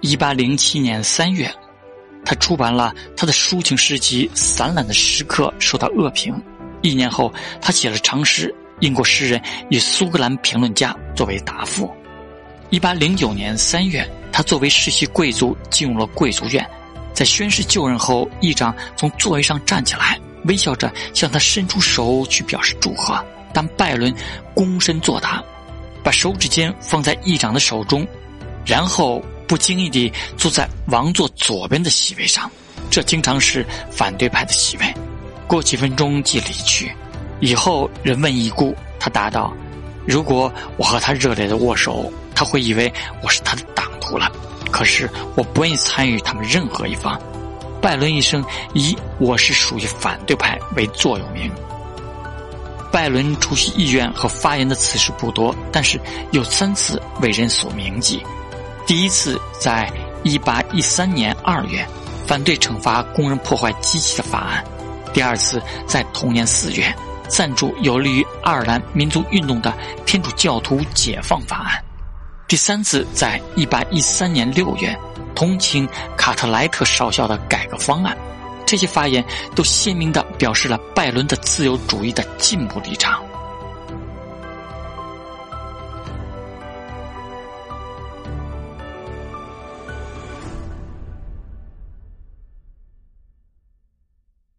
一八零七年三月，他出版了他的抒情诗集《散懒的时刻》，受到恶评。一年后，他写了长诗，英国诗人与苏格兰评论家作为答复。一八零九年三月，他作为世袭贵族进入了贵族院，在宣誓就任后，议长从座位上站起来，微笑着向他伸出手去表示祝贺，但拜伦躬身作答，把手指尖放在议长的手中，然后不经意地坐在王座左边的席位上，这经常是反对派的席位。过几分钟即离去，以后人问已故，他答道：“如果我和他热烈的握手，他会以为我是他的党徒了。可是我不愿意参与他们任何一方。”拜伦一生以“我是属于反对派”为座右铭。拜伦出席议院和发言的次数不多，但是有三次为人所铭记。第一次在1813年2月，反对惩罚工人破坏机器的法案。第二次在同年四月赞助有利于爱尔兰民族运动的天主教徒解放法案，第三次在一八一三年六月同情卡特莱特少校的改革方案，这些发言都鲜明地表示了拜伦的自由主义的进步立场。